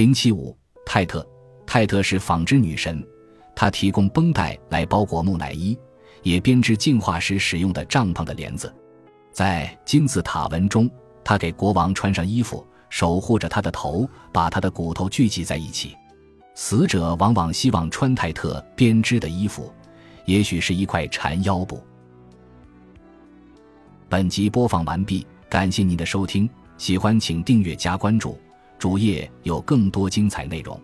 零七五泰特，泰特是纺织女神，她提供绷带来包裹木乃伊，也编织进化时使用的帐篷的帘子。在金字塔文中，她给国王穿上衣服，守护着他的头，把他的骨头聚集在一起。死者往往希望穿泰特编织的衣服，也许是一块缠腰布。本集播放完毕，感谢您的收听，喜欢请订阅加关注。主页有更多精彩内容。